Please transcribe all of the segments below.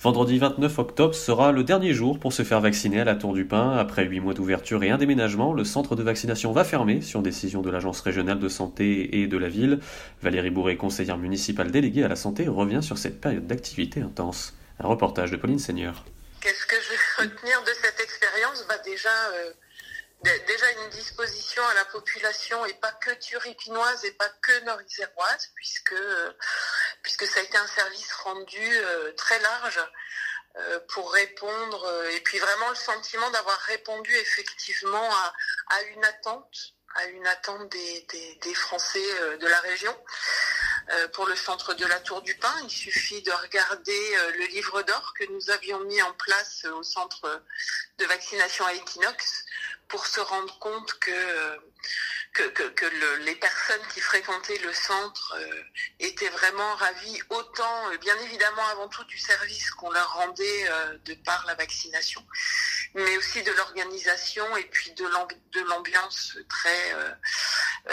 Vendredi 29 octobre sera le dernier jour pour se faire vacciner à la Tour du Pin. Après 8 mois d'ouverture et un déménagement, le centre de vaccination va fermer sur décision de l'Agence régionale de santé et de la ville. Valérie Bourré, conseillère municipale déléguée à la santé, revient sur cette période d'activité intense. Un reportage de Pauline Seigneur. Qu'est-ce que je vais retenir de cette expérience? Bah Déjà, euh, déjà une disposition à la population et pas que turipinoise et pas que nord-iséroise, puisque, euh, puisque ça a été un service rendu euh, très large pour répondre, et puis vraiment le sentiment d'avoir répondu effectivement à, une attente, à une attente des, des Français de la région. Pour le centre de la Tour du Pin, il suffit de regarder le livre d'or que nous avions mis en place au centre de vaccination à Equinox pour se rendre compte que que, que, que le, les personnes qui fréquentaient le centre euh, étaient vraiment ravies, autant euh, bien évidemment avant tout du service qu'on leur rendait euh, de par la vaccination, mais aussi de l'organisation et puis de l'ambiance très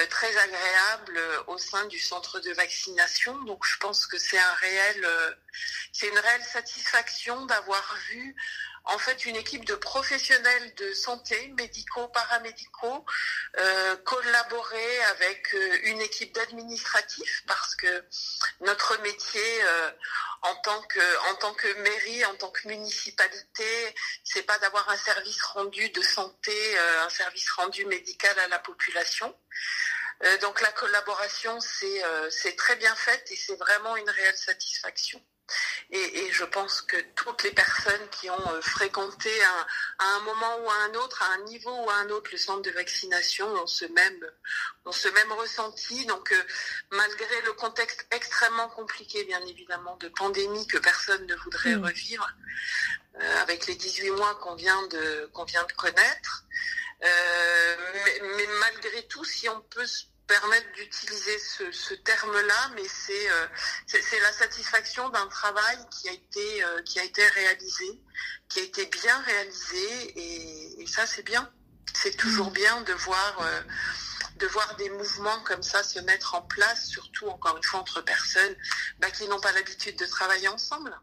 très agréable au sein du centre de vaccination. Donc je pense que c'est un réel, c'est une réelle satisfaction d'avoir vu en fait une équipe de professionnels de santé, médicaux, paramédicaux, euh, collaborer avec euh, une équipe d'administratifs parce que notre métier euh, en tant que mairie, en tant que municipalité, c'est pas d'avoir un service rendu de santé, un service rendu médical à la population. Donc la collaboration c'est c'est très bien faite et c'est vraiment une réelle satisfaction. Et, et, je pense que toutes les personnes qui ont euh, fréquenté un, à un moment ou à un autre, à un niveau ou à un autre, le centre de vaccination ont ce même, ont ce même ressenti. Donc, euh, malgré le contexte extrêmement compliqué, bien évidemment, de pandémie que personne ne voudrait mmh. revivre, euh, avec les 18 mois qu'on vient de, qu'on vient de connaître, euh, mais, mais, malgré tout, si on peut permettre d'utiliser ce, ce terme-là, mais c'est euh, c'est la satisfaction d'un travail qui a été euh, qui a été réalisé, qui a été bien réalisé, et, et ça c'est bien. C'est toujours bien de voir euh, de voir des mouvements comme ça se mettre en place, surtout encore une fois entre personnes bah, qui n'ont pas l'habitude de travailler ensemble.